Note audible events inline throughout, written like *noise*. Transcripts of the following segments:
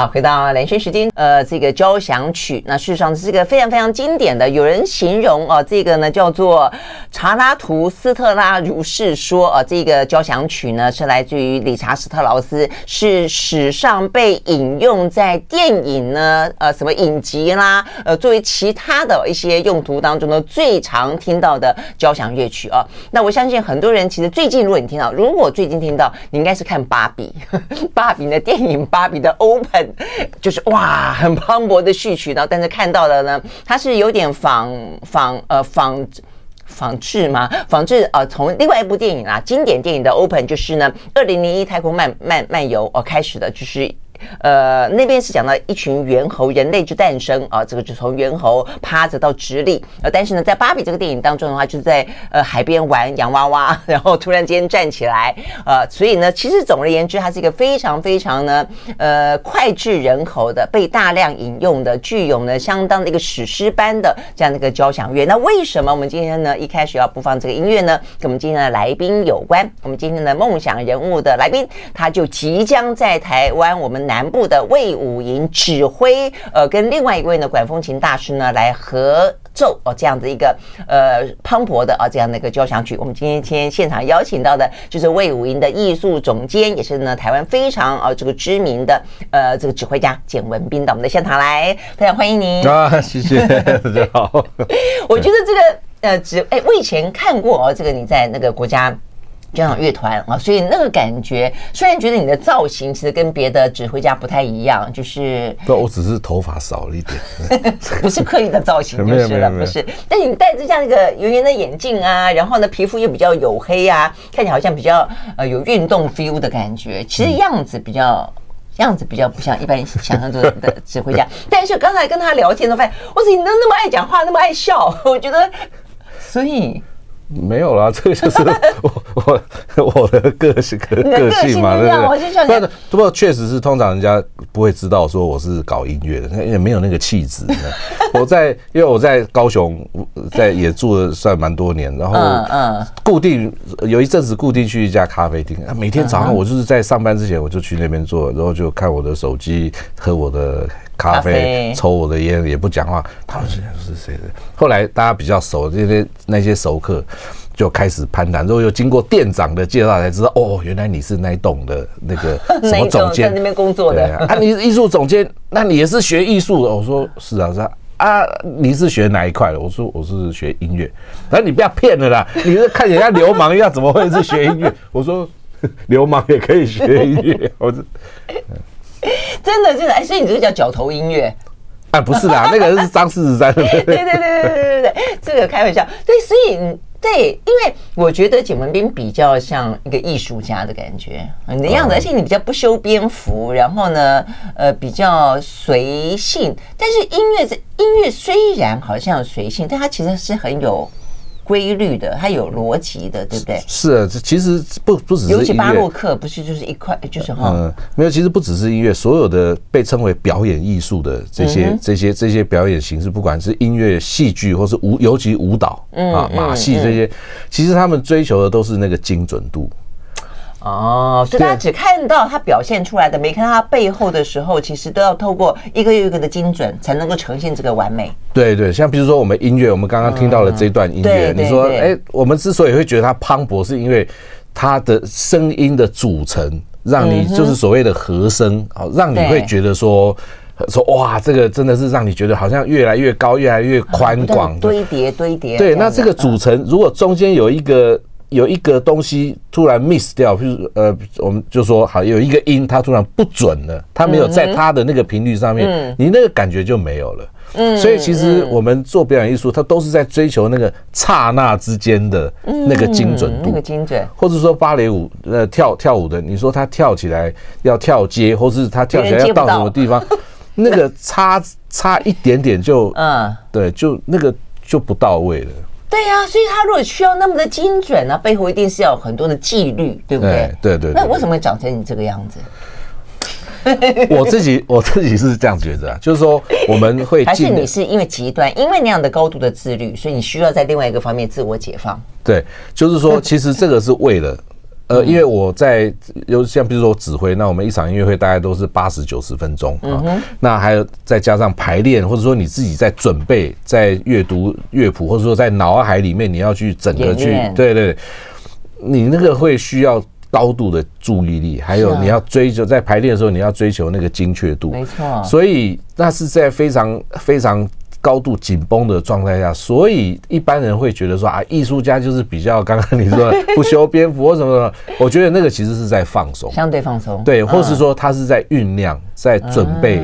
好，回到连续时间，呃，这个交响曲，那事实上是这个非常非常经典的。有人形容哦，这个呢叫做查拉图斯特拉如是说啊，这个交响曲呢是来自于理查斯特劳斯，是史上被引用在电影呢，呃，什么影集啦，呃，作为其他的一些用途当中呢最常听到的交响乐曲啊。那我相信很多人其实最近，如果你听到，如果最近听到，你应该是看芭比，*laughs* 芭比的电影，芭比的 Open。*laughs* 就是哇，很磅礴的序曲，然后但是看到的呢，它是有点仿仿呃仿仿制嘛？仿制呃，从另外一部电影啊，经典电影的 Open，就是呢，二零零一太空漫漫漫游哦开始的，就是。呃，那边是讲到一群猿猴，人类之诞生啊，这个就从猿猴趴着到直立。呃，但是呢，在芭比这个电影当中的话，就是在呃海边玩洋娃娃，*laughs* 然后突然间站起来。呃，所以呢，其实总而言之，它是一个非常非常呢，呃，脍炙人口的，被大量引用的，具有呢相当的一个史诗般的这样的一个交响乐。那为什么我们今天呢一开始要播放这个音乐呢？跟我们今天的来宾有关。我们今天的梦想人物的来宾，他就即将在台湾我们。南部的魏武营指挥，呃，跟另外一位呢管风琴大师呢来合奏哦，这样子一个呃磅礴的啊这样的一个交响曲。我们今天今天现场邀请到的就是魏武营的艺术总监，也是呢台湾非常啊这个知名的呃这个指挥家简文斌到我们的现场来，非 *laughs* 常欢迎您啊，谢谢大家好。我觉得这个呃指哎，我以前看过哦，这个你在那个国家。交响乐团啊，所以那个感觉，虽然觉得你的造型其实跟别的指挥家不太一样，就是不，我只是头发少了一点，*laughs* 不是刻意的造型就是了，不是。但你戴着这样一个圆圆的眼镜啊，然后呢，皮肤又比较黝黑啊，看起来好像比较呃有运动 feel 的感觉，其实样子比较、嗯、样子比较不像一般想象中的指挥家。*laughs* 但是刚才跟他聊天的发现，我说你都那么爱讲话，那么爱笑，我觉得，所以。没有啦，*laughs* 这个就是 *laughs* 我我 *laughs* 我的个性个个性嘛，对不对？不过确实是，通常人家不会知道说我是搞音乐的，也没有那个气质。我在因为我在高雄在也住了算蛮多年，然后嗯固定有一阵子固定去一家咖啡厅，每天早上我就是在上班之前我就去那边坐，然后就看我的手机，喝我的。咖啡，抽我的烟，也不讲话。他们现在是谁的？后来大家比较熟，这些那些熟客就开始攀谈，之后又经过店长的介绍，才知道哦，原来你是那栋的那个 *laughs* 什么总监，在那边工作的。啊，你是艺术总监，那你也是学艺术的？我说是啊，是啊。啊，你是学哪一块的？我说我是学音乐。那你不要骗了啦，你是看人家流氓一样，怎么会是学音乐？我说 *laughs* 流氓也可以学音乐。我是。*laughs* *laughs* 真的是，哎，所以你这个叫角头音乐。啊、不是啦，*laughs* 那个是张四十三。对对对对对对对，这个开玩笑。对，所以对，因为我觉得简文斌比较像一个艺术家的感觉，你的样子，而且你比较不修边幅，然后呢，呃，比较随性。但是音乐这音乐虽然好像随性，但它其实是很有规律的，它有逻辑的，对不对？是啊，这其实不不只是音乐，尤其巴洛克不是就是一块，就是哈。嗯，没有，其实不只是音乐，所有的被称为表演艺术的这些、嗯、这些这些表演形式，不管是音乐、戏剧，或是舞，尤其舞蹈，嗯啊，马戏这些，其实他们追求的都是那个精准度。哦，所以大家只看到他表现出来的，没看到他背后的时候，其实都要透过一个又一个的精准，才能够呈现这个完美。对对，像比如说我们音乐，我们刚刚听到了这段音乐，你说，哎，我们之所以会觉得它磅礴，是因为它的声音的组成，让你就是所谓的和声，好，让你会觉得说说哇，这个真的是让你觉得好像越来越高，越来越宽广，堆叠堆叠。对，那这个组成，如果中间有一个。有一个东西突然 miss 掉，譬如呃，我们就说好，有一个音它突然不准了，它没有在它的那个频率上面，嗯、你那个感觉就没有了。嗯，所以其实我们做表演艺术，它都是在追求那个刹那之间的那个精准度，那个精准。或者说芭蕾舞呃跳跳舞的，你说他跳起来要跳街，或是他跳起来要到什么地方，那个差差一点点就嗯，对，就那个就不到位了。对呀、啊，所以他如果需要那么的精准呢、啊，背后一定是要有很多的纪律，对不对？对对。那为什么会长成你这个样子？*laughs* 我自己我自己是这样觉得，就是说我们会 *laughs* 还是你是因为极端，因为那样的高度的自律，所以你需要在另外一个方面自我解放。对，就是说，其实这个是为了呃，因为我在有像比如说指挥，那我们一场音乐会大概都是八十九十分钟啊，那还有再加上排练，或者说你自己在准备，在阅读乐谱，或者说在脑海里面你要去整个去，对对，你那个会需要高度的注意力，还有你要追求在排练的时候你要追求那个精确度，没错，所以那是在非常非常。高度紧绷的状态下，所以一般人会觉得说啊，艺术家就是比较刚刚你说的不修边幅或什么什么。我觉得那个其实是在放松，相对放松，对，或是说他是在酝酿，在准备，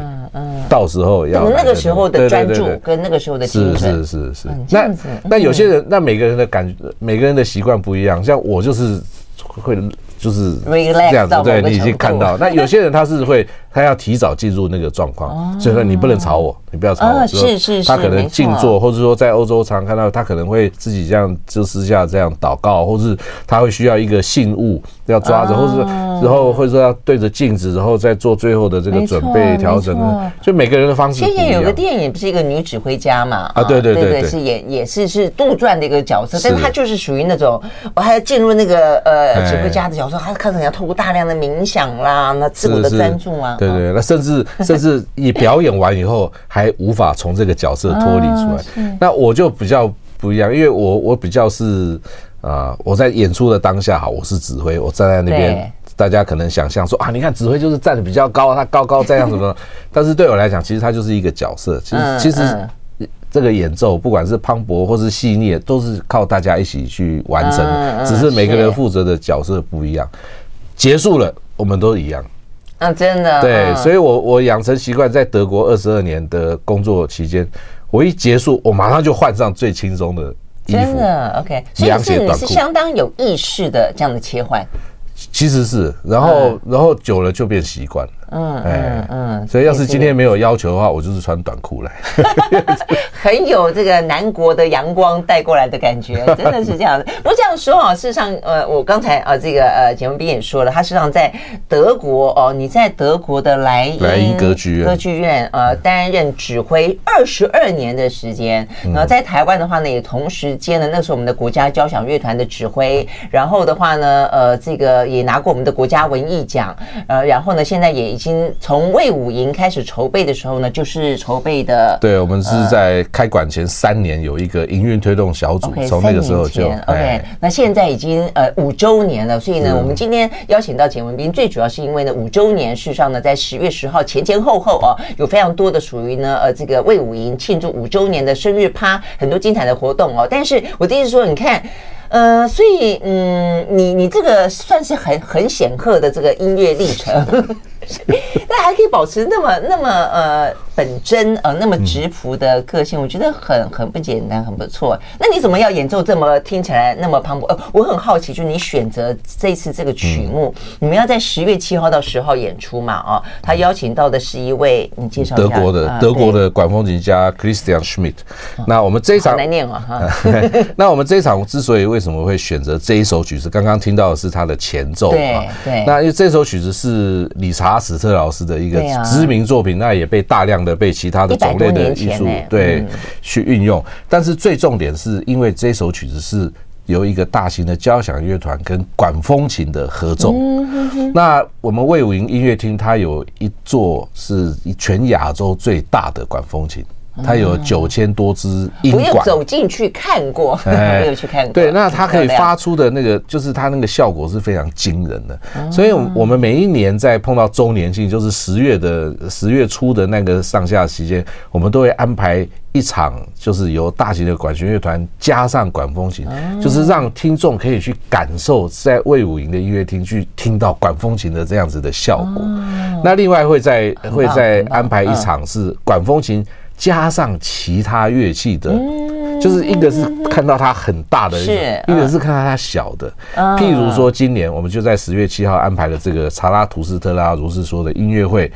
到时候要那个时候的专注跟那个时候的是是是是。那那有些人，那每个人的感觉，每个人的习惯不一样。像我就是会就是这样子，对，你已经看到。那有些人他是会。他要提早进入那个状况，所以说你不能吵我，你不要吵我。是是是，他可能静坐，或者说在欧洲常看到他可能会自己这样就私下这样祷告，或是他会需要一个信物要抓着，或是然后或者说要对着镜子，然后再做最后的这个准备调整。就每个人的方式不一样。之前有个电影不是一个女指挥家嘛？啊，对对对对，是演也是是杜撰的一个角色，但是他就是属于那种我还要进入那个呃指挥家的角色，他可能要透过大量的冥想啦，那自我的专注啊。对对，那甚至 *laughs* 甚至你表演完以后还无法从这个角色脱离出来，那我就比较不一样，因为我我比较是啊，我在演出的当下哈，我是指挥，我站在那边，大家可能想象说啊，你看指挥就是站的比较高，他高高在上什么，*laughs* 但是对我来讲，其实他就是一个角色，其实其实这个演奏不管是磅礴或是细腻，都是靠大家一起去完成，只是每个人负责的角色不一样，结束了我们都一样。啊，真的对，嗯、所以我我养成习惯，在德国二十二年的工作期间，我一结束，我马上就换上最轻松的衣服。真的，OK，所以是你是相当有意识的这样的切换。其实是，然后、嗯、然后久了就变习惯了。嗯嗯嗯，所以要是今天没有要求的话，我就是穿短裤来，*laughs* *laughs* 很有这个南国的阳光带过来的感觉，*laughs* 真的是这样的。不过这样说啊，事实上，呃，我刚才啊，这个呃，简文斌也说了，他事实上在德国哦，你在德国的莱莱茵歌剧院，歌剧院呃担任指挥二十二年的时间，然后在台湾的话呢，也同时兼了那是我们的国家交响乐团的指挥，然后的话呢，呃，这个也拿过我们的国家文艺奖，呃，然后呢，现在也。已经从魏武营开始筹备的时候呢，就是筹备的。对，我们是在开馆前三年有一个营运推动小组，从那个时候就 OK。那现在已经呃五周年了，所以呢，我们今天邀请到简文斌，最主要是因为呢五周年，事实上呢，在十月十号前前后后啊，有非常多的属于呢呃这个魏武营庆祝五周年的生日趴，很多精彩的活动哦。但是我的意思说，你看。呃，所以嗯，你你这个算是很很显赫的这个音乐历程，*laughs* 那还可以保持那么那么呃本真呃那么直朴的个性，我觉得很很不简单，很不错。那你怎么要演奏这么听起来那么磅礴？呃，我很好奇，就是你选择这次这个曲目，你们要在十月七号到十号演出嘛？哦，他邀请到的是一位，你介绍德国的德国的管风琴家 Christian Schmidt。那我们这一场来念啊哈，*laughs* 那我们这一场之所以为为什么会选择这一首曲子？刚刚听到的是他的前奏啊。对，那因为这首曲子是理查史特劳斯的一个知名作品，那也被大量的被其他的种类的艺术对去运用。但是最重点是因为这首曲子是由一个大型的交响乐团跟管风琴的合奏。那我们魏武营音乐厅它有一座是全亚洲最大的管风琴。它有九千多支音管，我有走进去看过，*laughs* 没有去看过。对，那它可以发出的那个，就是它那个效果是非常惊人的。所以，我们每一年在碰到周年庆，就是十月的十月初的那个上下期间，我们都会安排一场，就是由大型的管弦乐团加上管风琴，就是让听众可以去感受在魏武营的音乐厅去听到管风琴的这样子的效果。那另外会在会在安排一场是管风琴。加上其他乐器的，就是一个是看到它很大的，一个是看到它小的。譬如说，今年我们就在十月七号安排了这个查拉图斯特拉如是说的音乐会。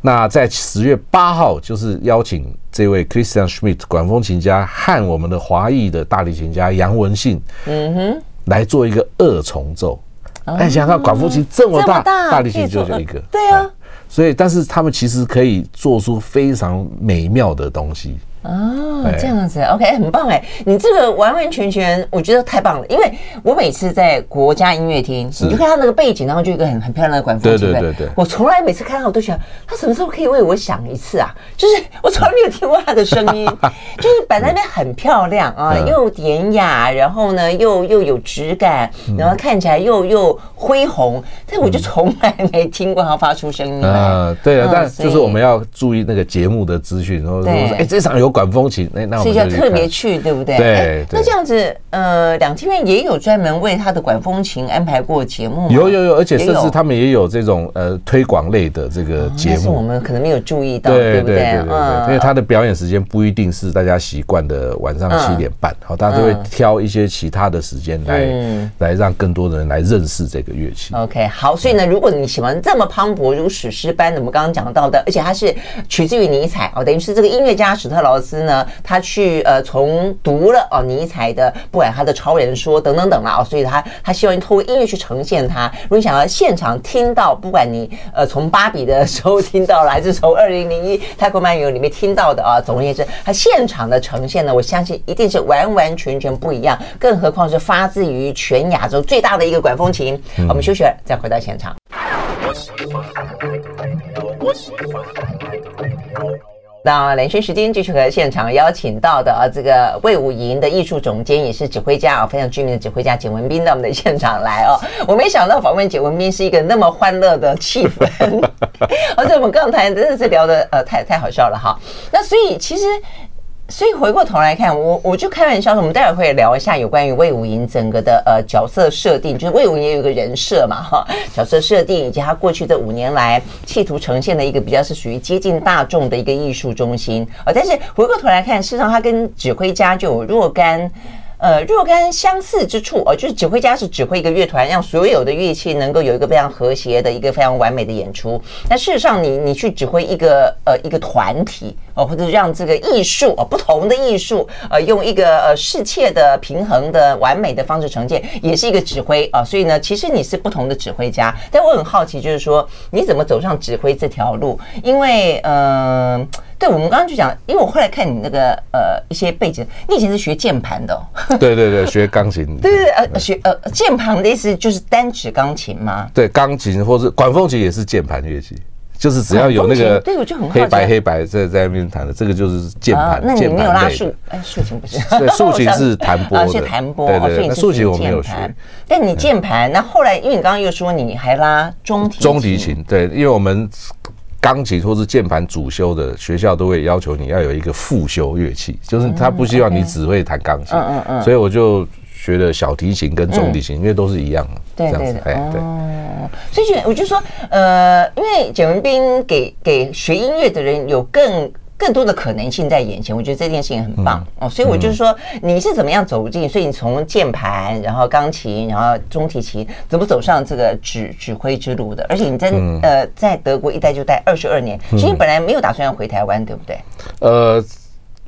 那在十月八号，就是邀请这位 Christian Schmidt 管风琴家和我们的华裔的大提琴家杨文信，嗯哼，来做一个二重奏。哎，想想看，管风琴这么大，大提琴就就一个，对啊。所以，但是他们其实可以做出非常美妙的东西。哦，这样子，OK，很棒哎！你这个完完全全，我觉得太棒了。因为我每次在国家音乐厅，你就看他那个背景，然后就一个很很漂亮的管风琴，对对对对。我从来每次看到我都想，他什么时候可以为我响一次啊？就是我从来没有听过他的声音，*laughs* 就是摆在那边很漂亮啊，又典雅，然后呢又又有质感，然后看起来又又恢宏，但我就从来没听过他发出声音。啊，对啊，但就是我们要注意那个节目的资讯，然后说，哎，这场有。管风琴，那那我们是要特别去，对不对？对。那这样子，呃，两厅院也有专门为他的管风琴安排过节目吗？有有有，而且甚至他们也有这种呃推广类的这个节目，但是我们可能没有注意到，对不对？嗯，因为他的表演时间不一定是大家习惯的晚上七点半，好，大家都会挑一些其他的时间来来让更多的人来认识这个乐器。OK，好，所以呢，如果你喜欢这么磅礴如史诗般的，我们刚刚讲到的，而且它是取自于尼采哦，等于是这个音乐家史特劳斯呢，他去呃从读了哦尼采的，不管他的超人说等等等啦哦，所以他他希望透过音乐去呈现他。如果你想要现场听到，不管你呃从芭比的时候听到了，*laughs* 还是从二零零一太空漫游里面听到的啊，总而言之，他现场的呈现呢，我相信一定是完完全全不一样。更何况是发自于全亚洲最大的一个管风琴。我们休息了，再回到现场。那连续时间继续和现场邀请到的啊，这个魏武营的艺术总监也是指挥家啊，非常著名的指挥家简文斌到我们的现场来哦。*laughs* 我没想到访问简文斌是一个那么欢乐的气氛，*laughs* 而且我们刚才真的是聊的呃太太好笑了哈。那所以其实。所以回过头来看，我我就开玩笑说，我们待会会聊一下有关于魏武营整个的呃角色设定，就是魏武营有个人设嘛哈，角色设定以及他过去这五年来企图呈现的一个比较是属于接近大众的一个艺术中心啊。但是回过头来看，事实上他跟指挥家就有若干。呃，若干相似之处哦，就是指挥家是指挥一个乐团，让所有的乐器能够有一个非常和谐的一个非常完美的演出。那事实上你，你去指挥一个呃一个团体哦，或者让这个艺术哦不同的艺术呃用一个呃适切的平衡的完美的方式呈现，也是一个指挥啊。所以呢，其实你是不同的指挥家。但我很好奇，就是说你怎么走上指挥这条路？因为嗯。对，我们刚刚就讲，因为我后来看你那个呃一些背景，你以前是学键盘的。哦，*laughs* 对对对，学钢琴。对对对，呃学呃键盘的意思就是单指钢琴吗？对，钢琴或是管风琴也是键盘乐器，就是只要有那个对，我就很黑白黑白在在那边弹的，这个就是键盘。那你没有拉竖？哎，竖琴不是？*laughs* 对，竖琴是 *laughs* 弹拨的，是弹拨。对对对，那竖琴我没有学。但你键盘，那后来因为你刚刚又说你还拉中提中提琴，对，因为我们。钢琴或是键盘主修的学校都会要求你要有一个副修乐器，就是他不希望你只会弹钢琴，嗯嗯嗯，所以我就学了小提琴跟中提琴，因为都是一样的，对对对，哎对，所以我就说，呃，因为简文斌给给学音乐的人有更。更多的可能性在眼前，我觉得这件事情很棒哦，所以我就是说，你是怎么样走进？所以你从键盘，然后钢琴，然后中提琴，怎么走上这个指指挥之路的？而且你在呃在德国一待就待二十二年，其实你本来没有打算要回台湾，对不对？呃。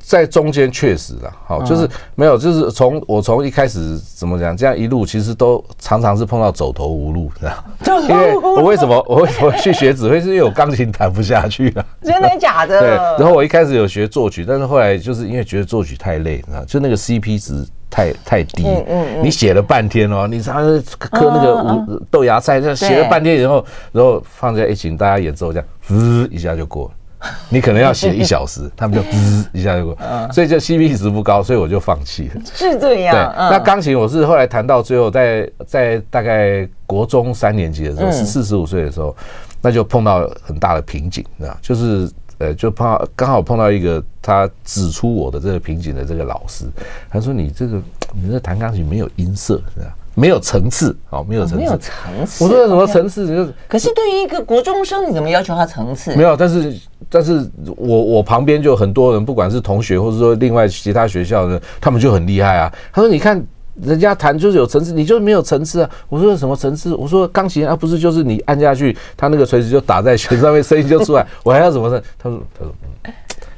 在中间确实啦，好，就是没有，就是从我从一开始怎么讲，这样一路其实都常常是碰到走投无路，这样。因为我为什么 *laughs* 我为什么去学指挥，是因为我钢琴弹不下去啊。真的假的？对。然后我一开始有学作曲，但是后来就是因为觉得作曲太累，就那个 CP 值太太低。嗯嗯。你写了半天哦，你常常刻那个五豆芽菜，这样写了半天以后，然后放在一起大家演奏，这样滋一下就过了。*laughs* 你可能要写一小时，*laughs* 他们就滋一下就过，所以就 CP 值不高，所以我就放弃了。是这样。对，那钢琴我是后来弹到最后，在在大概国中三年级的时候，是四十五岁的时候，那就碰到很大的瓶颈，啊，就是呃，就碰到刚好碰到一个他指出我的这个瓶颈的这个老师，他说你这个你这弹钢琴没有音色，是吧？没有层次，好，没有层次。没有层次。我说什么层次？就是。可是对于一个国中生，你怎么要求他层次？没有，但是，但是我我旁边就很多人，不管是同学，或者说另外其他学校的，他们就很厉害啊。他说：“你看人家弹就是有层次，你就是没有层次啊。”我说：“什么层次？”我说：“钢琴啊，不是就是你按下去，他那个锤子就打在弦上面，声音就出来。我还要什么呢？”他说：“他说，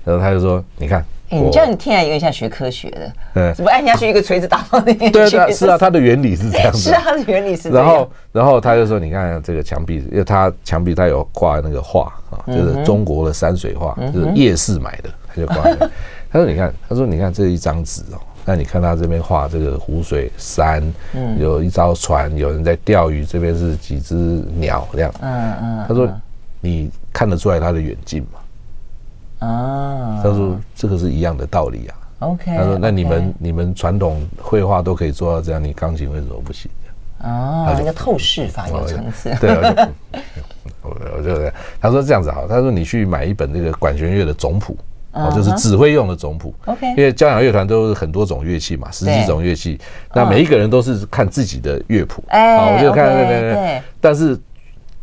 然后他就说：‘你看。’”欸、你这样你听起来有点像学科学的，对，怎么按下去一个锤子打到那边去？对对，是啊，它的原理是这样子。是啊，它的原理是这样。然后，然后他就说：“你看这个墙壁，因为他墙壁他有挂那个画啊，就是中国的山水画，就是夜市买的，他就挂在。他说：“你看，他说你看这一张纸哦，那你看他这边画这个湖水山，嗯，有一艘船，有人在钓鱼，这边是几只鸟这样。嗯嗯。他说你看得出来他的远近吗？啊。他说这个是一样的道理啊。OK。他说那你们你们传统绘画都可以做到这样，你钢琴为什么不行？哦，那个透视法有层次。对啊。我我就他说这样子好，他说你去买一本这个管弦乐的总谱。”哦，就是指挥用的总谱。OK，因为交响乐团都是很多种乐器嘛，十几种乐器，那每一个人都是看自己的乐谱。哎，我就看对对对，但是。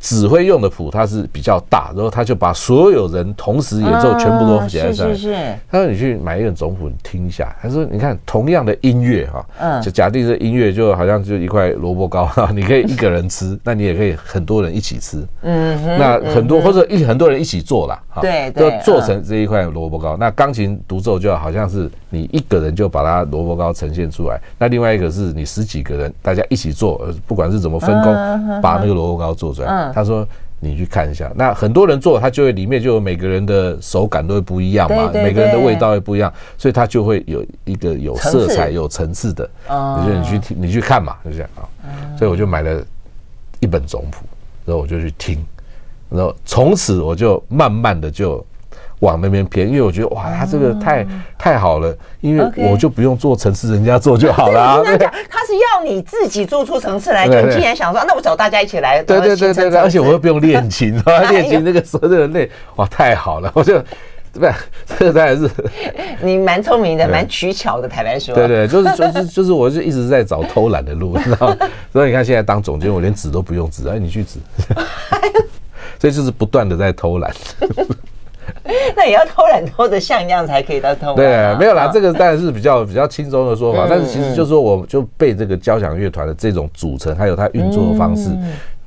指挥用的谱，它是比较大，然后他就把所有人同时演奏全部都写在上面。是是是。他说：“你去买一个总谱，你听一下。”他说：“你看，同样的音乐哈，嗯，就假定这音乐就好像就一块萝卜糕哈，你可以一个人吃，*laughs* 那你也可以很多人一起吃。嗯，那很多或者一很多人一起做啦，哈，对，就做成这一块萝卜糕。那钢琴独奏就好像是你一个人就把它萝卜糕呈现出来，那另外一个是你十几个人大家一起做，不管是怎么分工，把那个萝卜糕做出来。”他说：“你去看一下，那很多人做，他就会里面就有每个人的手感都会不一样嘛，每个人的味道会不一样，所以他就会有一个有色彩、有层次的。你就你去听，你去看嘛，就这样啊。所以我就买了一本总谱，然后我就去听，然后从此我就慢慢的就。”往那边偏，因为我觉得哇，他这个太太好了，因为我就不用做层次，人家做就好了。*laughs* 他是要你自己做出层次来，就竟然想说，那我找大家一起来。对对对对对，而且我又不用练琴，*laughs* 练琴那个时候这个累，哇，太好了，我就不是这个当然是 *laughs* 你蛮聪明的，蛮取巧的，坦白说。对对，就是就是就是，我就一直在找偷懒的路，你知道吗？所以你看现在当总监，我连指都不用指，哎，你去指，所以就是不断的在偷懒。*laughs* 那也要偷懒偷的像样才可以到偷懒。对，没有啦，这个当然是比较比较轻松的说法。但是其实就是说，我就被这个交响乐团的这种组成，还有它运作的方式，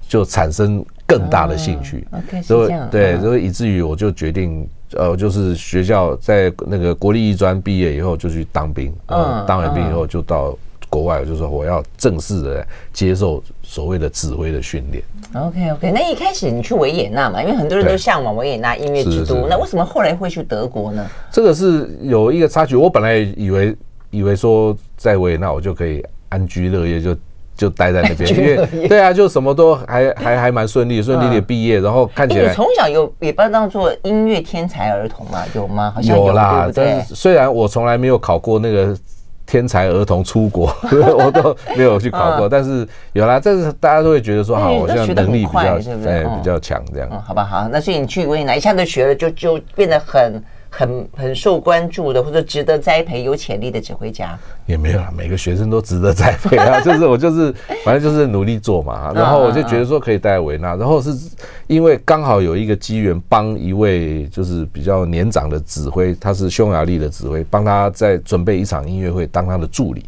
就产生更大的兴趣。所以对，所以以至于我就决定，呃，就是学校在那个国立艺专毕业以后就去当兵。嗯，当完兵以后就到国外，就是说我要正式的接受所谓的指挥的训练。OK OK，那一开始你去维也纳嘛，因为很多人都向往维也纳音乐之都，那为什么后来会去德国呢？这个是有一个插曲，我本来以为以为说在维也纳我就可以安居乐业，就就待在那边，因为对啊，就什么都还还还蛮顺利，顺利的毕业，然后看起来。你从小有也被当做音乐天才儿童嘛？有吗？好像有，有啦，但是虽然我从来没有考过那个。天才儿童出国，*laughs* 我都没有去考过，但是有啦。但是大家都会觉得说，好，我现在能力比较，哎，比较强这样。好吧，好，那所以你去维也纳一下子学了，就就变得很。很很受关注的，或者值得栽培、有潜力的指挥家，也没有啦。每个学生都值得栽培啊，*laughs* 就是我就是反正就是努力做嘛。然后我就觉得说可以带维纳，然后是因为刚好有一个机缘，帮一位就是比较年长的指挥，他是匈牙利的指挥，帮他在准备一场音乐会当他的助理。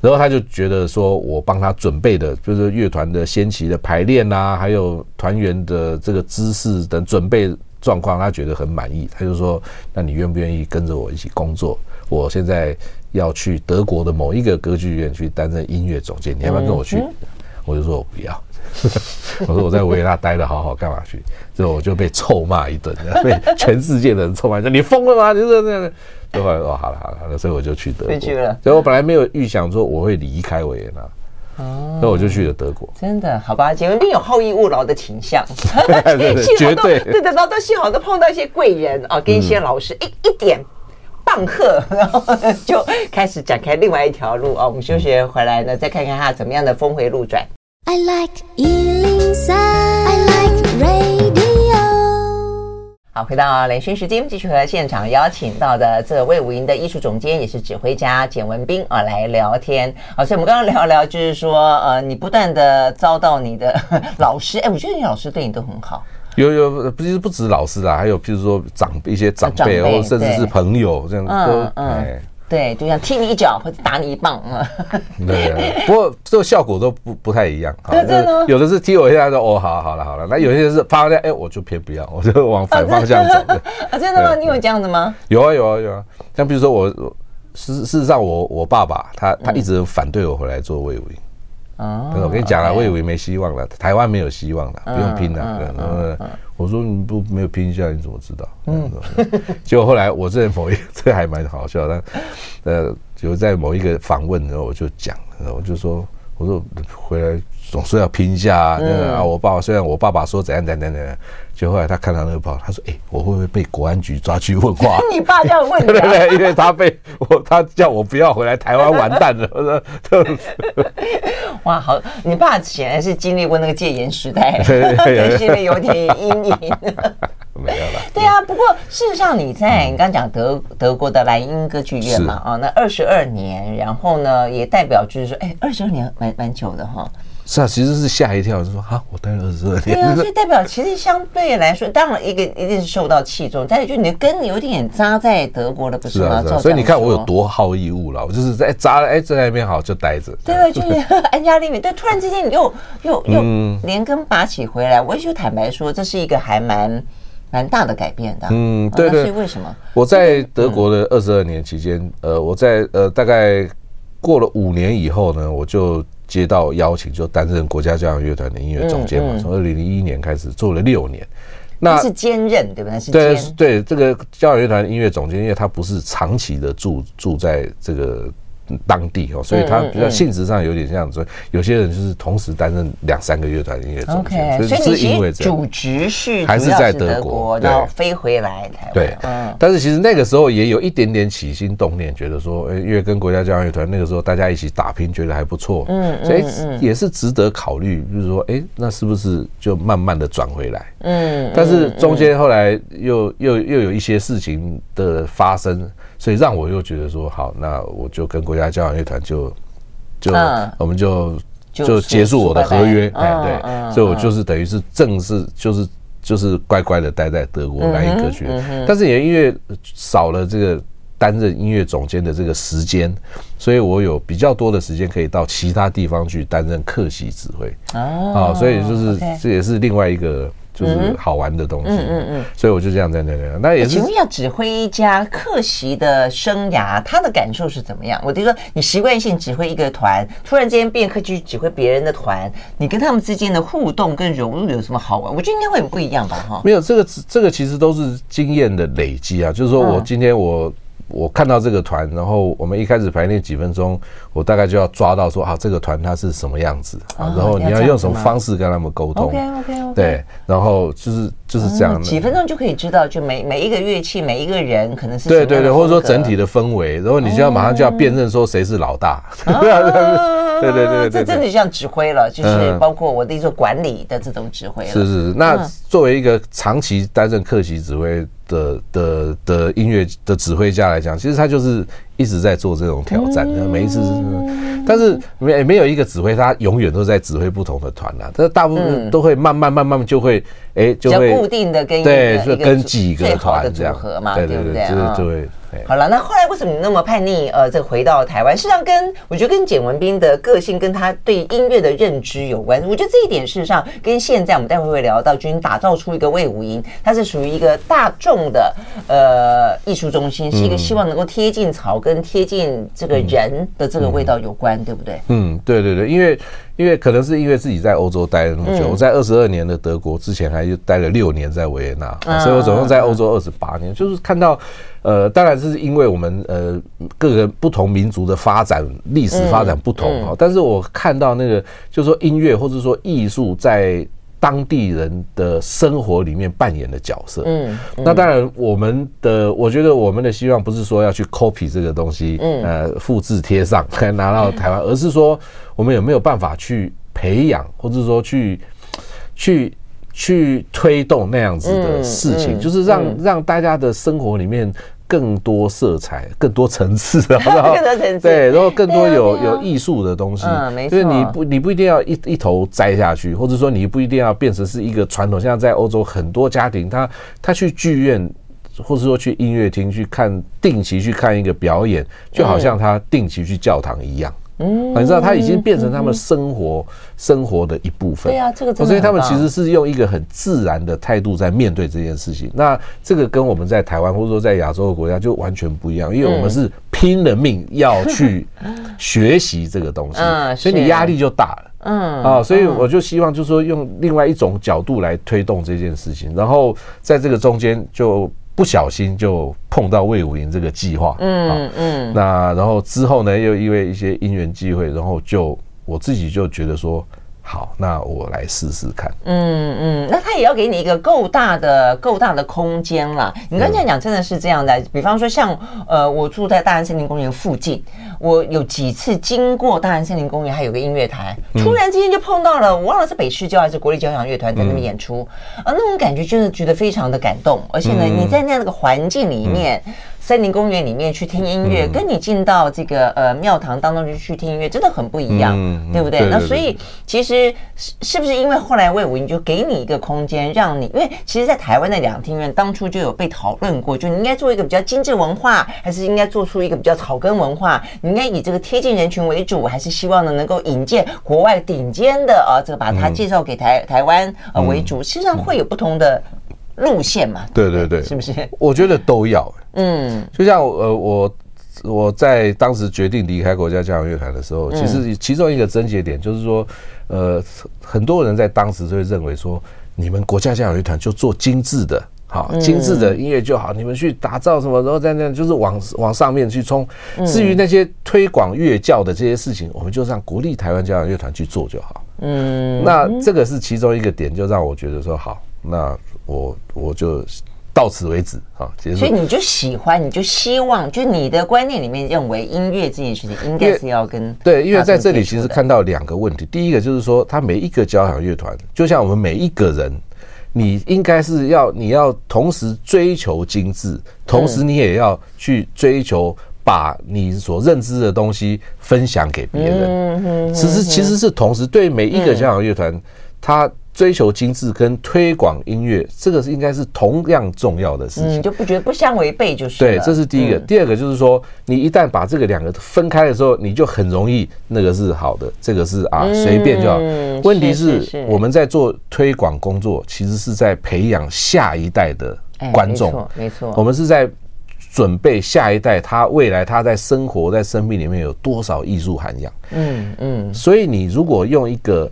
然后他就觉得说我帮他准备的，就是乐团的先期的排练啊，还有团员的这个姿势等准备。状况他觉得很满意，他就说：“那你愿不愿意跟着我一起工作？我现在要去德国的某一个歌剧院去担任音乐总监，你要不要跟我去？”我就说：“我不要。*laughs* ”我说：“我在维也纳待得好好，干嘛去？”之后我就被臭骂一顿，*laughs* 被全世界的人臭骂，说：“你疯了吗？”你说这样的。就后来说：“好了好了好了。”所以我就去德国。所以我本来没有预想说我会离开维也纳。哦，那我就去了德国。真的？好吧，请问你有好逸恶劳的倾向，*laughs* 对对对，绝对对的，然后都幸好都碰到一些贵人啊，跟一些老师一一点棒喝，*laughs* 然后就开始展开另外一条路啊。我们休学回来呢，再看看他怎么样的峰回路转。I like 103, I like radio 好，回到连线时间，继续和现场邀请到的这位魏武营的艺术总监，也是指挥家简文斌啊来聊天。好，所以我们刚刚聊一聊，就是说，呃，你不断的遭到你的 *laughs* 老师，哎，我觉得你老师对你都很好。有有，不是不止老师啦，还有譬如说长一些长辈，或甚至是朋友这样都，嗯嗯。哎对，就像踢你一脚或者打你一棒 *laughs* 啊。对，不过这个效果都不不太一样。*laughs* 真的，有的是踢我一下说哦，好，好了，好了。那有些是发现哎，我就偏不要，我就往反方向走。*laughs* 啊，真的吗？你有这样子吗？有啊，有啊，有啊。像比如说我，事事实上我我爸爸他他一直反对我回来做卫武营。哦，我跟你讲了，我以为没希望了，台湾没有希望了，不用拼了。我说你不没有拼一下，你怎么知道？嗯，*laughs* 结果后来我这某一 *laughs* 这还蛮好笑的，呃，就在某一个访问，的时候我就讲，我就说，我说回来总是要拼一下啊。啊，我爸爸虽然我爸爸说怎样怎样怎样。就后来他看到那个报，他说：“哎、欸，我会不会被国安局抓去问话？” *laughs* 你爸这样问你？*laughs* 对对对，因为他被我，他叫我不要回来台湾，完蛋了。我说：“哇，好，你爸显然是经历过那个戒严时代，*laughs* 对心里有点阴影。”没有了。对啊，不过事实上你在你刚刚讲德德国的莱茵歌剧院嘛，啊，那二十二年，然后呢，也代表就是说，哎，二十二年蛮蛮久的哈。是啊，其实是吓一跳，就说啊，我待了二十二年。对啊，所以代表其实相对来说，当然一个一定是受到器重，但是就你的根有点扎在德国了，不是吗？所以你看我有多好义务了，我就是在扎了，哎，在那边好就待着。对啊，就是 *laughs* 安家立命。但突然之间你又又又连根拔起回来，我也就坦白说，这是一个还蛮蛮大的改变的。嗯，对对。为什么我在德国的二十二年期间，呃，我在呃大概过了五年以后呢，我就。接到邀请就担任国家交响乐团的音乐总监嘛，从二零零一年开始做了六年，那是兼任对不对？是对对，这个交响乐团音乐总监，因为他不是长期的住住在这个。当地哦，所以他比较性质上有点像，所以有些人就是同时担任两三个乐团音乐总监，所以是因为主职是还是在德国，然后飞回来台湾。对，但是其实那个时候也有一点点起心动念，觉得说，哎，因为跟国家交响乐团那个时候大家一起打拼，觉得还不错，嗯，所以也是值得考虑，就是说，哎，那是不是就慢慢的转回来？嗯，但是中间后来又又又有一些事情的发生。所以让我又觉得说好，那我就跟国家交响乐团就就我们就就结束我的合约，哎对，所以我就是等于是正式就是就是乖乖的待在德国莱茵歌剧院，但是也因为少了这个担任音乐总监的这个时间，所以我有比较多的时间可以到其他地方去担任客席指挥。啊，所以就是这也是另外一个。就是好玩的东西，嗯嗯嗯，所以我就这样在那那那也是。请问一下，指挥一家客席的生涯，他的感受是怎么样？我就说，你习惯性指挥一个团，突然之间变客去指挥别人的团，你跟他们之间的互动跟融入有什么好玩？我觉得应该会很不一样吧，哈。没有，这个这个其实都是经验的累积啊。就是说我今天我。我看到这个团，然后我们一开始排练几分钟，我大概就要抓到说，啊，这个团它是什么样子啊，然后你要用什么方式跟他们沟通。OK OK OK。对，然后就是就是这样的。几分钟就可以知道，就每每一个乐器，每一个人可能是对对对，或者说整体的氛围，然后你就要马上就要辨认说谁是老大。*laughs* 对对对对，这真的像指挥了，就是包括我的一种管理的这种指挥了。是是，那作为一个长期担任客席指挥。的的的音乐的指挥家来讲，其实他就是一直在做这种挑战，每一次是，但是没没有一个指挥，他永远都在指挥不同的团啊，但是大部分都会慢慢慢慢就会，哎，就会固定的跟对，就跟几个团这样合嘛，对对对，就就会。好了，那后来为什么你那么叛逆？呃，这回到台湾，事实上跟我觉得跟简文斌的个性跟他对音乐的认知有关。我觉得这一点事实上跟现在我们待会会聊到，就是打造出一个魏武营，它是属于一个大众的呃艺术中心，是一个希望能够贴近草根、贴近这个人的这个味道有关，对不对？嗯，对对对，因为。因为可能是因为自己在欧洲待了那么久，我在二十二年的德国之前还就待了六年在维也纳，所以我总共在欧洲二十八年。就是看到，呃，当然是因为我们呃各个不同民族的发展历史发展不同啊，但是我看到那个就是说音乐或者说艺术在。当地人的生活里面扮演的角色，嗯，那当然，我们的我觉得我们的希望不是说要去 copy 这个东西，嗯，呃，复制贴上 *laughs* 拿到台湾，而是说我们有没有办法去培养，或者说去去去推动那样子的事情，就是让让大家的生活里面。更多色彩，更多层次，*laughs* 然后对，然后更多有有艺术的东西，嗯，没错，就是你不你不一定要一一头栽下去，或者说你不一定要变成是一个传统，像在欧洲很多家庭，他他去剧院，或者说去音乐厅去看，定期去看一个表演，就好像他定期去教堂一样。嗯，你知道，他已经变成他们生活生活的一部分。对啊，这个所以他们其实是用一个很自然的态度在面对这件事情。那这个跟我们在台湾或者说在亚洲的国家就完全不一样，因为我们是拼了命要去 *laughs* 学习这个东西，嗯，所以你压力就大了，嗯啊，所以我就希望就是说用另外一种角度来推动这件事情，然后在这个中间就不小心就碰到魏武营这个计划，嗯嗯，那然后之后呢，又因为一些因缘际会，然后就我自己就觉得说。好，那我来试试看。嗯嗯，那他也要给你一个够大的、够大的空间啦。你刚才讲真的是这样的，比方说像呃，我住在大安森林公园附近，我有几次经过大安森林公园，还有个音乐台，突然之间就碰到了，我忘了是北市交还是国立交响乐团在那边演出，啊，那种感觉真的觉得非常的感动，而且呢，你在那样的个环境里面。森林公园里面去听音乐，跟你进到这个呃庙堂当中去去听音乐，真的很不一样，对不对？那所以其实是是不是因为后来魏武英就给你一个空间，让你因为其实，在台湾的两厅院当初就有被讨论过，就你应该做一个比较精致文化，还是应该做出一个比较草根文化？你应该以这个贴近人群为主，还是希望呢能够引荐国外顶尖的啊，这个把它介绍给台台湾呃为主？实际上会有不同的。路线嘛，对对对，是不是？我觉得都要。嗯，就像呃，我我在当时决定离开国家交响乐团的时候，其实其中一个症结点就是说，呃，很多人在当时就会认为说，你们国家交响乐团就做精致的，好，精致的音乐就好，你们去打造什么，然后在那就是往往上面去冲。至于那些推广乐教的这些事情，我们就让国立台湾交响乐团去做就好。嗯，那这个是其中一个点，就让我觉得说好，那。我我就到此为止啊，所以你就喜欢，你就希望，就你的观念里面认为音乐这件事情应该是要跟对，因为在这里其实看到两个问题，第一个就是说，他每一个交响乐团，就像我们每一个人，你应该是要你要同时追求精致，同时你也要去追求把你所认知的东西分享给别人。其实其实是同时对每一个交响乐团，他。追求精致跟推广音乐，这个是应该是同样重要的事情。你就不觉得不相违背就是？对，这是第一个。第二个就是说，你一旦把这个两个分开的时候，你就很容易那个是好的，这个是啊随便就好。问题是我们在做推广工作，其实是在培养下一代的观众。没错，我们是在准备下一代，他未来他在生活在生命里面有多少艺术涵养。嗯嗯。所以你如果用一个。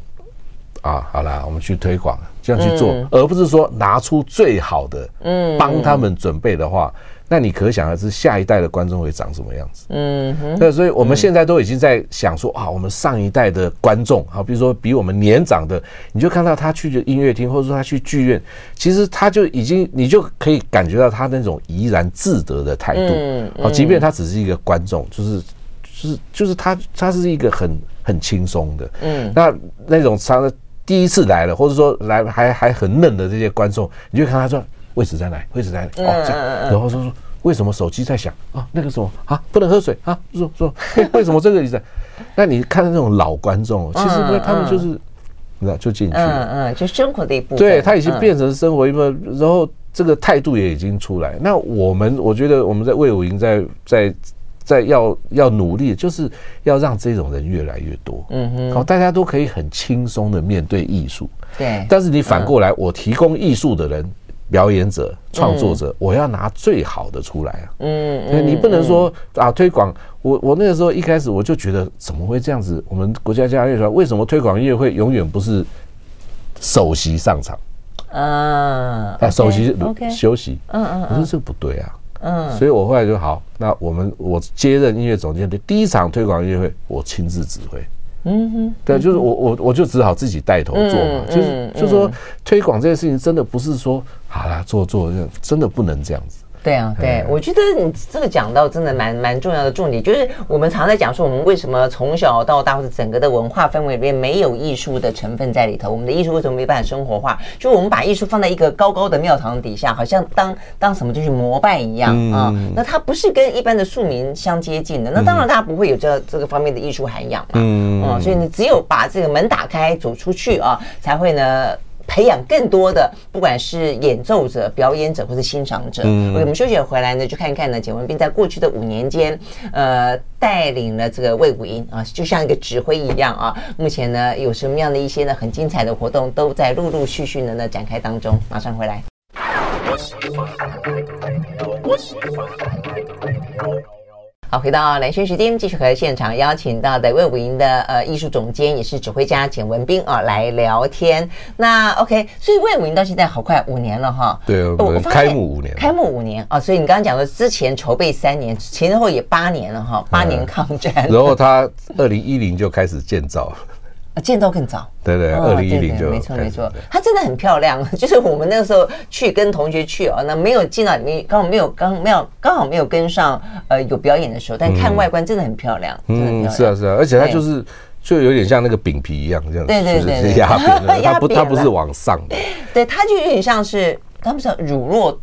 啊，好啦，我们去推广，这样去做，嗯、而不是说拿出最好的，嗯，帮他们准备的话，嗯、那你可想而知下一代的观众会长什么样子。嗯哼，对，所以我们现在都已经在想说啊，我们上一代的观众，好，比如说比我们年长的，你就看到他去的音乐厅，或者说他去剧院，其实他就已经，你就可以感觉到他那种怡然自得的态度。嗯，好，即便他只是一个观众，就是，就是，就是他，他是一个很很轻松的。嗯，那那种他的。第一次来了，或者说来还还很嫩的这些观众，你就看他说位置在哪里，位置在哪里哦，这样，然后说说为什么手机在响啊？那个什么啊，不能喝水啊？说说为什么这个意思？那你看那种老观众，其实他们就是，你知道就进去了，嗯嗯，就生活的一部分，对他已经变成生活一部分，然后这个态度也已经出来。那我们我觉得我们在魏武营在在。在要要努力，就是要让这种人越来越多。嗯哼，好，大家都可以很轻松的面对艺术。对，但是你反过来，我提供艺术的人、表演者、创作者，我要拿最好的出来啊。嗯嗯，你不能说啊，推广我我那个时候一开始我就觉得怎么会这样子？我们国家交响乐团为什么推广音乐会永远不是首席上场？啊，首席休息。嗯嗯，我说这个不对啊。嗯，所以我后来就好，那我们我接任音乐总监的第一场推广音乐会，我亲自指挥。嗯哼，对，就是我我我就只好自己带头做嘛，就是就是说推广这件事情真的不是说好啦做做，真的不能这样子。对啊，对，我觉得你这个讲到真的蛮蛮重要的重点，就是我们常在讲说，我们为什么从小到大或者整个的文化氛围里面没有艺术的成分在里头？我们的艺术为什么没办法生活化？就我们把艺术放在一个高高的庙堂底下，好像当当什么就去膜拜一样啊？那它不是跟一般的庶民相接近的，那当然大家不会有这这个方面的艺术涵养嘛。嗯，所以你只有把这个门打开走出去啊，才会呢。培养更多的，不管是演奏者、表演者或是欣赏者。嗯，我们休息回来呢，就看看呢，简文斌在过去的五年间，呃，带领了这个魏武营啊，就像一个指挥一样啊。目前呢，有什么样的一些呢很精彩的活动，都在陆陆续续的呢展开当中。马上回来。好，回到蓝轩时间，继续和现场邀请到的魏武营的呃艺术总监，也是指挥家简文斌啊来聊天。那 OK，所以魏武营到现在好快五年了哈。对，我们开幕五年，开幕五年啊，所以你刚刚讲的之前筹备三年，前后也八年了哈，八年抗战。然后他二零一零就开始建造。建造更早，对对，二零一零就没错没错，它真的很漂亮。*laughs* 就是我们那个时候去跟同学去哦，那没有进到里面，刚好没有刚没有刚好没有跟上呃有表演的时候，但看外观真的很漂亮。嗯，是啊是啊，而且它就是就有点像那个饼皮一样这样，对对对，压扁的，它不 *laughs* 它不是往上的，对，它就有点像是他们说乳酪。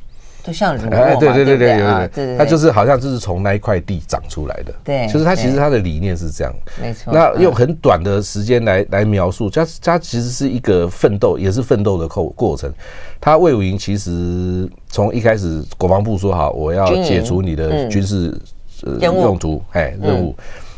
就像乳酪哎，对对对对，对？对，它就是好像就是从那一块地长出来的，对，就是它其实它的理念是这样，没错。那用很短的时间来来描述，它它其实是一个奋斗，也是奋斗的过过程。它魏武营其实从一开始国防部说好，我要解除你的军事用途，哎，任务，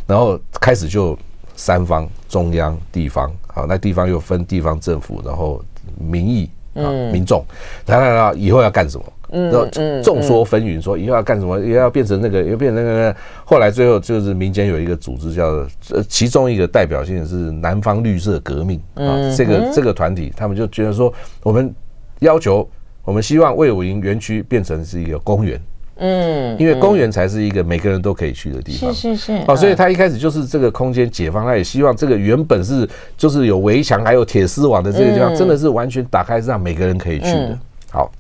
然后开始就三方中央地方，好，那地方又分地方政府，然后民意啊民众，来来来，以后要干什么？然后众说纷纭，说以后要干什么，也要变成那个，又变成那个。后来最后就是民间有一个组织，叫呃，其中一个代表性的是南方绿色革命啊，这个这个团体，他们就觉得说，我们要求，我们希望魏武营园区变成是一个公园，嗯，因为公园才是一个每个人都可以去的地方，是是是。哦，所以他一开始就是这个空间解放，他也希望这个原本是就是有围墙还有铁丝网的这个地方，真的是完全打开，是让每个人可以去的。好。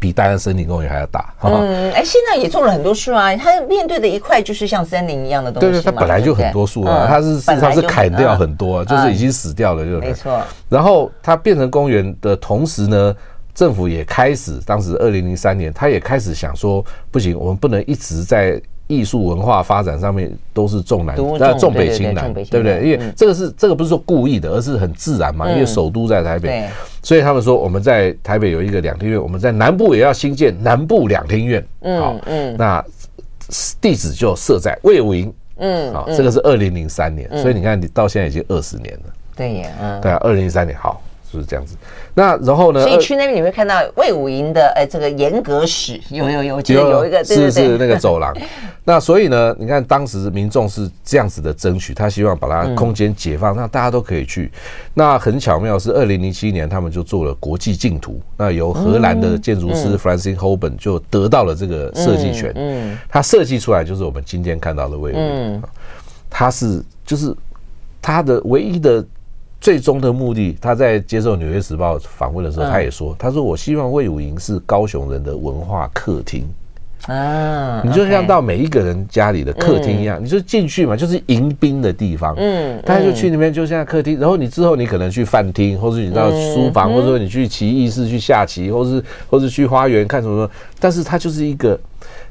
比大安森林公园还要大，嗯，哎，现在也种了很多树啊。它面对的一块就是像森林一样的东西，对对，它本来就很多树啊，它是事实上是砍掉很多，就是已经死掉了，就没错。然后它变成公园的同时呢，政府也开始，当时二零零三年，他也开始想说，不行，我们不能一直在。艺术文化发展上面都是重南，那，重北轻南，对不对？因为这个是这个不是说故意的，而是很自然嘛。因为首都在台北，所以他们说我们在台北有一个两厅院，我们在南部也要新建南部两厅院。好，嗯，那地址就设在魏武营。嗯，好，这个是二零零三年，所以你看，你到现在已经二十年了。对呀，嗯，对啊，二零零三年好。就是这样子，那然后呢？所以去那边你会看到魏武营的呃这个严格史，有有有，记得有一个是是那个走廊。*laughs* 那所以呢，你看当时民众是这样子的争取，他希望把它空间解放，让大家都可以去。那很巧妙是二零零七年他们就做了国际竞图，那由荷兰的建筑师 Frans Houben 就得到了这个设计权。嗯，他设计出来就是我们今天看到的魏武营。他是就是他的唯一的。最终的目的，他在接受《纽约时报》访问的时候，他也说：“他说我希望魏武营是高雄人的文化客厅啊，你就像到每一个人家里的客厅一样，你就进去嘛，就是迎宾的地方。嗯，大家就去那边，就像客厅。然后你之后你可能去饭厅，或者你到书房，或者说你去棋艺室去下棋，或是或是去花园看什么。但是它就是一个，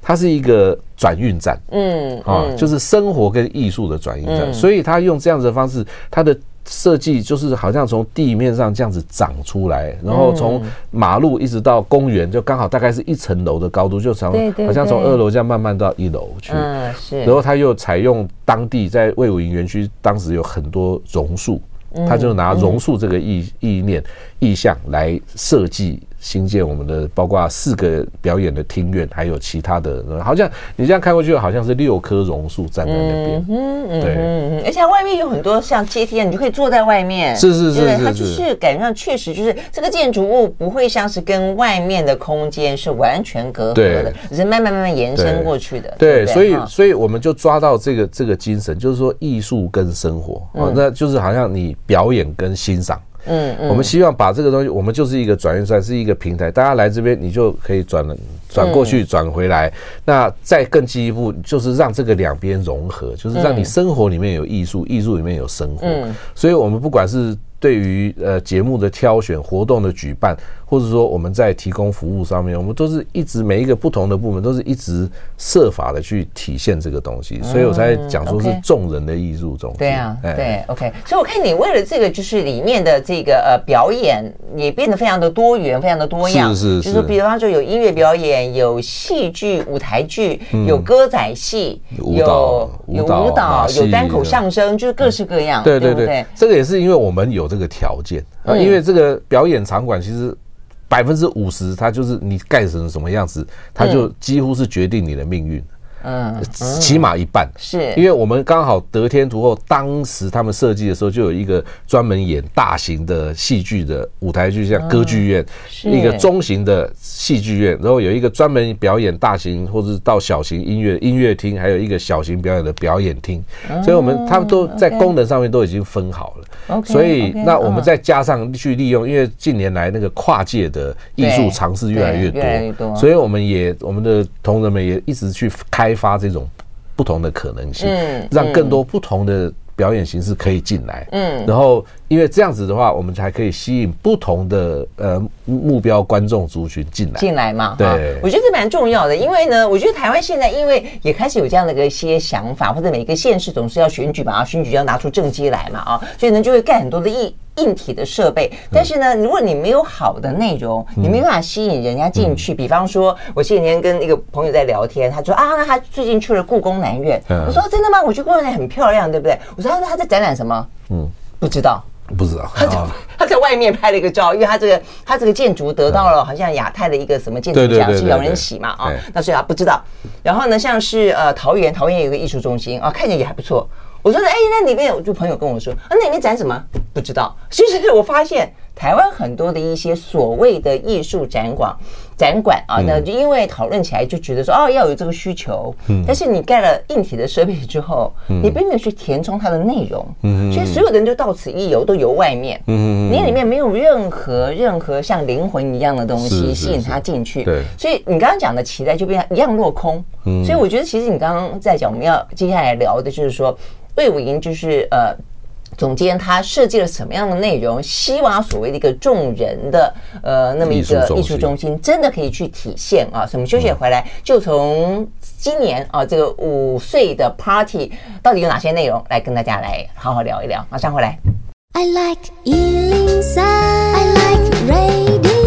它是一个转运站。嗯啊，就是生活跟艺术的转运站。所以他用这样子的方式，他的。设计就是好像从地面上这样子长出来，然后从马路一直到公园，就刚好大概是一层楼的高度，就从好像从二楼这样慢慢到一楼去。嗯，是。然后他又采用当地在魏武营园区当时有很多榕树，他就拿榕树这个意意念意象来设计。新建我们的包括四个表演的厅院，还有其他的，好像你这样看过去，好像是六棵榕树站在那边。嗯嗯，对，而且外面有很多像阶梯，你就可以坐在外面。是是是是，它就是感觉上确实就是这个建筑物不会像是跟外面的空间是完全隔阂的，只是慢慢慢慢延伸过去的。对，所以所以我们就抓到这个这个精神，就是说艺术跟生活啊，那就是好像你表演跟欣赏。嗯，嗯，我们希望把这个东西，我们就是一个转运站，是一个平台，大家来这边，你就可以转了，转过去，转回来。那再更进一步，就是让这个两边融合，就是让你生活里面有艺术，艺术里面有生活。所以我们不管是。对于呃节目的挑选、活动的举办，或者说我们在提供服务上面，我们都是一直每一个不同的部门都是一直设法的去体现这个东西，所以我才讲说是众人的艺术中心。对啊，对，OK。所以我看你为了这个，就是里面的这个呃表演也变得非常的多元，非常的多样。是是是。就是比方说有音乐表演，有戏剧、舞台剧，有歌仔戏，有有舞蹈，有单口相声，就是各式各样。对对对，这个也是因为我们有。这个条件啊，因为这个表演场馆其实百分之五十，它就是你盖成什么样子，它就几乎是决定你的命运。嗯，起码一半。是，因为我们刚好得天独厚，当时他们设计的时候就有一个专门演大型的戏剧的舞台剧，像歌剧院，一个中型的戏剧院，然后有一个专门表演大型或者到小型音乐音乐厅，还有一个小型表演的表演厅，所以我们他们都在功能上面都已经分好了。所以那我们再加上去利用，因为近年来那个跨界的艺术尝试越来越多，所以我们也我们的同仁们也一直去开。开发这种不同的可能性，嗯，让更多不同的表演形式可以进来，嗯，然后因为这样子的话，我们才可以吸引不同的呃目标观众族群进来。进来嘛，对，我觉得这蛮重要的，因为呢，我觉得台湾现在因为也开始有这样的一些想法，或者每一个县市总是要选举嘛，啊，选举要拿出政绩来嘛，啊，所以呢就会盖很多的意。硬体的设备，但是呢，如果你没有好的内容，你没办法吸引人家进去。比方说，我前几天跟一个朋友在聊天，他说啊，那他最近去了故宫南院。我说真的吗？我去故宫南院很漂亮，对不对？我说他他在展览什么？嗯，不知道，不知道。*laughs* 他在他在外面拍了一个照，因为他这个他这个建筑得到了好像亚太的一个什么建筑奖，是姚人喜嘛啊，那所以他不知道。然后呢，像是呃桃园，桃园有一个艺术中心啊，看起来也还不错。我说：“哎，那里面有就朋友跟我说，啊，那里面展什么？不知道。*laughs* 其实我发现台湾很多的一些所谓的艺术展馆，展馆啊，那就因为讨论起来就觉得说，哦，要有这个需求。嗯。但是你盖了硬体的设备之后，你并没有去填充它的内容。嗯。所以所有的人就到此一游，都游外面。嗯。你里面没有任何任何像灵魂一样的东西吸引他进去。对。所以你刚刚讲的期待就变一样落空。嗯。所以我觉得，其实你刚刚在讲，我们要接下来聊的就是说。卫武营就是呃，总监他设计了什么样的内容？希望所谓的一个众人的呃那么一个艺术中心，真的可以去体现啊。所以我们休息回来，就从今年啊这个五岁的 Party 到底有哪些内容，来跟大家来好好聊一聊。马上回来。I like 103, I like radio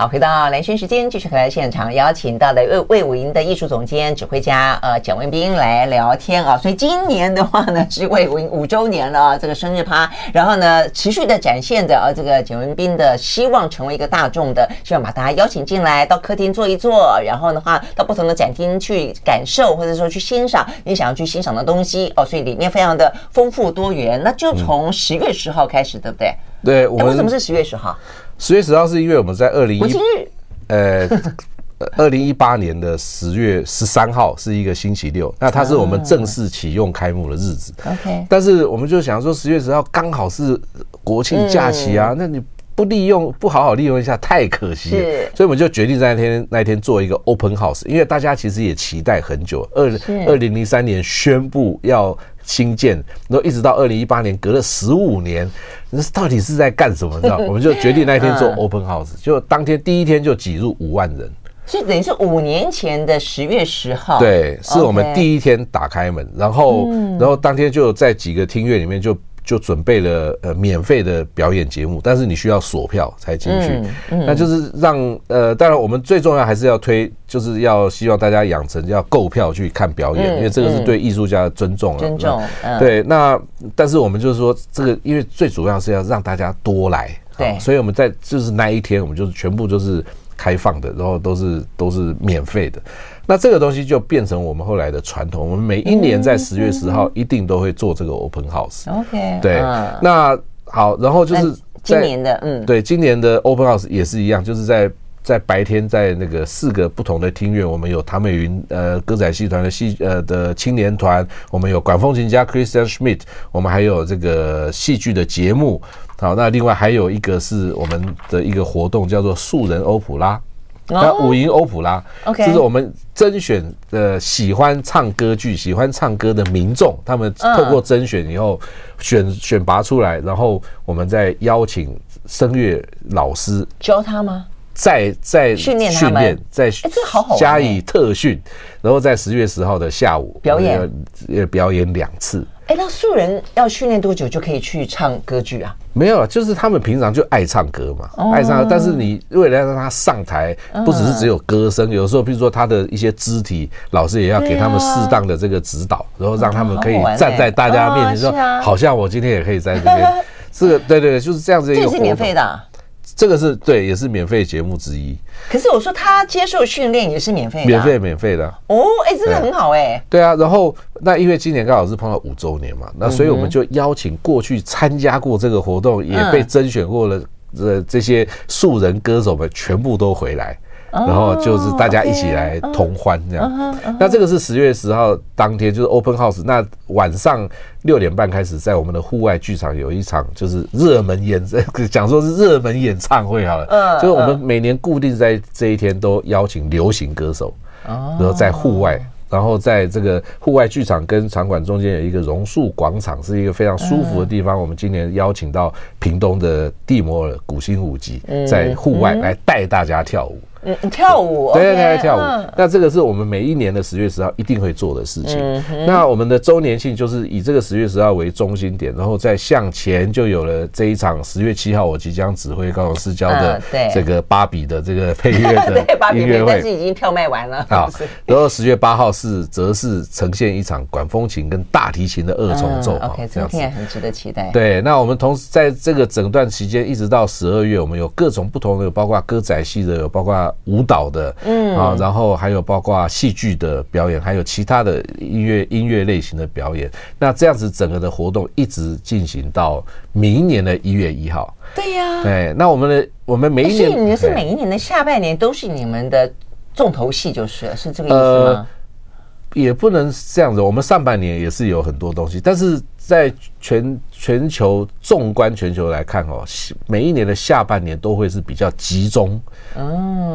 好，回到蓝轩时间，继续回来现场，邀请到了魏魏武营的艺术总监、指挥家呃简文彬来聊天啊。所以今年的话呢，是魏武营五周年了，这个生日趴，然后呢，持续的展现着啊这个简文彬的希望成为一个大众的，希望把大家邀请进来到客厅坐一坐，然后的话到不同的展厅去感受，或者说去欣赏你想要去欣赏的东西哦。所以里面非常的丰富多元。那就从十月十号开始，对不对？对，我们为什么是十月十号？十月十号是因为我们在二零一呃二零一八年的十月十三号是一个星期六，*laughs* 那它是我们正式启用开幕的日子。OK，但是我们就想说十月十号刚好是国庆假期啊，那你不利用不好好利用一下太可惜了，所以我们就决定在那天那天做一个 Open House，因为大家其实也期待很久，二二零零三年宣布要。新建，然后一直到二零一八年，隔了十五年，那到底是在干什么？你知道？*laughs* 我们就决定那天做 open house，就当天第一天就挤入五万人，所以等于是五年前的十月十号，对，是我们第一天打开门，然后，然后当天就在几个厅院里面就。就准备了呃免费的表演节目，但是你需要锁票才进去。嗯嗯、那就是让呃，当然我们最重要还是要推，就是要希望大家养成要购票去看表演，嗯、因为这个是对艺术家的尊重了。尊重，嗯、对。那但是我们就是说，这个因为最主要是要让大家多来，对，所以我们在就是那一天，我们就是全部就是开放的，然后都是都是免费的。那这个东西就变成我们后来的传统，我们每一年在十月十号一定都会做这个 open house。OK，对。那好，然后就是今年的，嗯，对，今年的 open house 也是一样，就是在在白天在那个四个不同的厅院，我们有唐美云呃歌仔戏团的戏呃的青年团，我们有管风琴家 Christian Schmidt，我们还有这个戏剧的节目。好，那另外还有一个是我们的一个活动叫做素人欧普拉。那五营欧普拉，OK，就是我们甄选的喜欢唱歌剧、喜欢唱歌的民众，他们透过甄选以后选选拔出来，然后我们再邀请声乐老师教他吗？再再训练训练，再加以特训，然后在十月十号的下午表演，呃，表演两次。哎，那素人要训练多久就可以去唱歌剧啊？没有，就是他们平常就爱唱歌嘛，哦、爱唱歌。但是你为了让他上台，不只是只有歌声，嗯、有时候比如说他的一些肢体，老师也要给他们适当的这个指导，啊、然后让他们可以站在大家面前说，好像我今天也可以在这边。*laughs* 这个对对对，就是这样子一个。这是免费的、啊。这个是对，也是免费节目之一。可是我说他接受训练也是免费的，啊，免费免费的哦，哎，真的很好哎，欸。对啊，然后那因为今年刚好是碰到五周年嘛，那所以我们就邀请过去参加过这个活动，也被甄选过了这这些素人歌手们全部都回来。然后就是大家一起来同欢这样，那这个是十月十号当天，就是 Open House。那晚上六点半开始，在我们的户外剧场有一场就是热门演，*laughs* 讲说是热门演唱会好了，就是我们每年固定在这一天都邀请流行歌手，然后在户外。然后在这个户外剧场跟场馆中间有一个榕树广场，是一个非常舒服的地方。我们今年邀请到屏东的蒂摩尔古新舞集，在户外来带大家跳舞。嗯，跳舞，对对对，跳舞。那这个是我们每一年的十月十号一定会做的事情。那我们的周年庆就是以这个十月十号为中心点，然后再向前就有了这一场十月七号我即将指挥高雄市交的这个芭比的这个配乐的 *laughs* 音乐会，但是已经票卖完了。好，然后十月八号是则是呈现一场管风琴跟大提琴的二重奏。OK，这样子很值得期待。对，那我们同时在这个整段期间一直到十二月，我们有各种不同的，有包括歌仔戏的，有包括。舞蹈的，嗯啊，然后还有包括戏剧的表演，还有其他的音乐音乐类型的表演。那这样子整个的活动一直进行到明年的一月一号。对呀，对。那我们的我们每一年，是每一年的下半年都是你们的重头戏，就是是这个意思吗？也不能这样子，我们上半年也是有很多东西，但是在全全球纵观全球来看哦，每一年的下半年都会是比较集中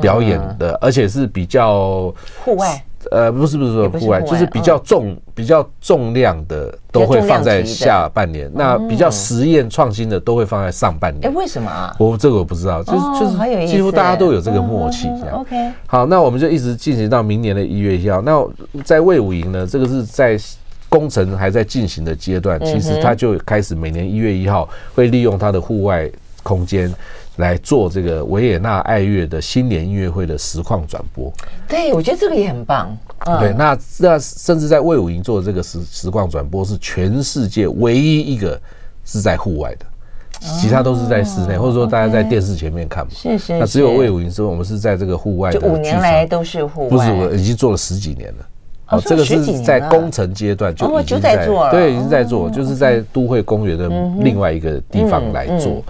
表演的，而且是比较户外。呃，不是不是说户外，就是比较重、比较重量的都会放在下半年。那比较实验创新的都会放在上半年。哎，为什么啊？我这个我不知道，就是就是几乎大家都有这个默契这样。OK，好，那我们就一直进行到明年的一月一号。那在魏武营呢，这个是在工程还在进行的阶段，其实他就开始每年一月一号会利用他的户外空间。来做这个维也纳爱乐的新年音乐会的实况转播，对，我觉得这个也很棒。对，那那甚至在魏武营做的这个实实况转播是全世界唯一一个是在户外的，其他都是在室内，或者说大家在电视前面看嘛。是是。那只有魏武营说我们是在这个户外，就五年来都是户外，不是我已经做了十几年了。哦，这个是在工程阶段就已经在做了，对，已经在做，就是在都会公园的另外一个地方来做。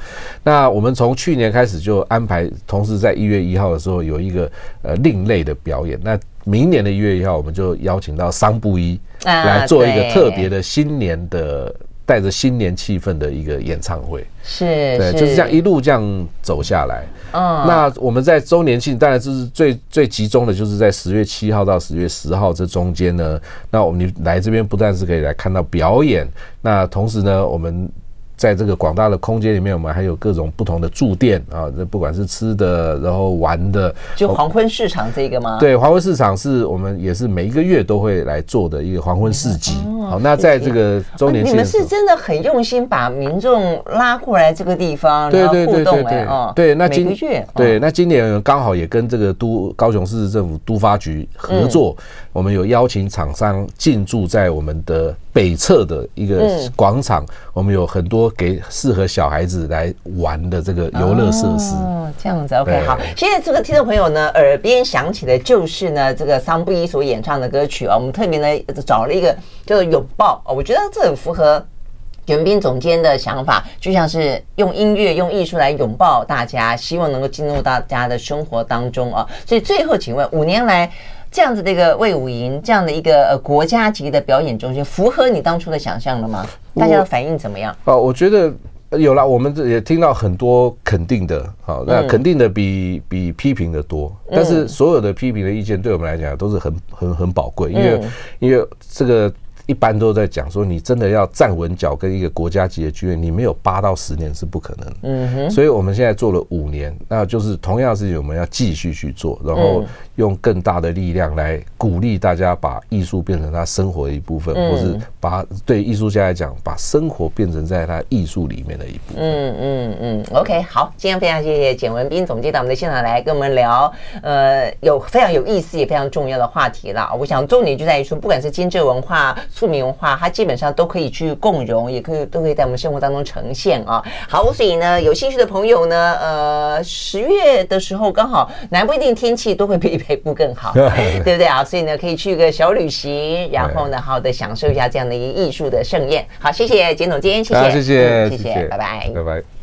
那我们从去年开始就安排，同时在一月一号的时候有一个呃另类的表演。那明年的一月一号，我们就邀请到桑布伊来做一个特别的新年的。带着新年气氛的一个演唱会，是，对，就是这样一路这样走下来。嗯，那我们在周年庆，当然就是最最集中的，就是在十月七号到十月十号这中间呢。那我们来这边不但是可以来看到表演，那同时呢，我们。在这个广大的空间里面，我们还有各种不同的驻店啊，这不管是吃的，然后玩的，就黄昏市场这个吗？对，黄昏市场是我们也是每一个月都会来做的一个黄昏市集。好，那在这个周年庆，你们是真的很用心把民众拉过来这个地方，然后互动哎哦。对，那今月对，那今年刚好也跟这个都高雄市政府都发局合作，我们有邀请厂商进驻在我们的北侧的一个广场，我们有很多。给适合小孩子来玩的这个游乐设施哦，这样子 OK 好。现在这个听众朋友呢，耳边响起的就是呢这个桑布伊所演唱的歌曲啊。我们特别呢找了一个叫做拥抱啊，我觉得这很符合袁斌总监的想法，就像是用音乐用艺术来拥抱大家，希望能够进入大家的生活当中啊。所以最后，请问五年来这样子的一个魏武营，这样的一个呃国家级的表演中心，符合你当初的想象了吗？大家的反应怎么样？哦，我觉得有了，我们这也听到很多肯定的，好，那肯定的比比批评的多。但是所有的批评的意见，对我们来讲都是很很很宝贵，因为因为这个。一般都在讲说，你真的要站稳脚跟一个国家级的剧院，你没有八到十年是不可能。嗯哼。所以我们现在做了五年，那就是同样的事情，我们要继续去做，然后用更大的力量来鼓励大家把艺术变成他生活的一部分，嗯、或是把对艺术家来讲，把生活变成在他艺术里面的一部分。嗯嗯嗯，OK，好，今天非常谢谢简文斌总监到我们的现场来跟我们聊，呃，有非常有意思也非常重要的话题了。我想重点就在于说，不管是精致文化、庶民文化，它基本上都可以去共融，也可以都可以在我们生活当中呈现啊。好，所以呢，有兴趣的朋友呢，呃，十月的时候刚好南不一定天气都会比北部更好。*laughs* 对不对啊？所以呢，可以去个小旅行，然后呢，好好的享受一下这样的一个艺术的盛宴。好，谢谢简总监，谢谢，谢谢，谢谢，拜拜，拜拜。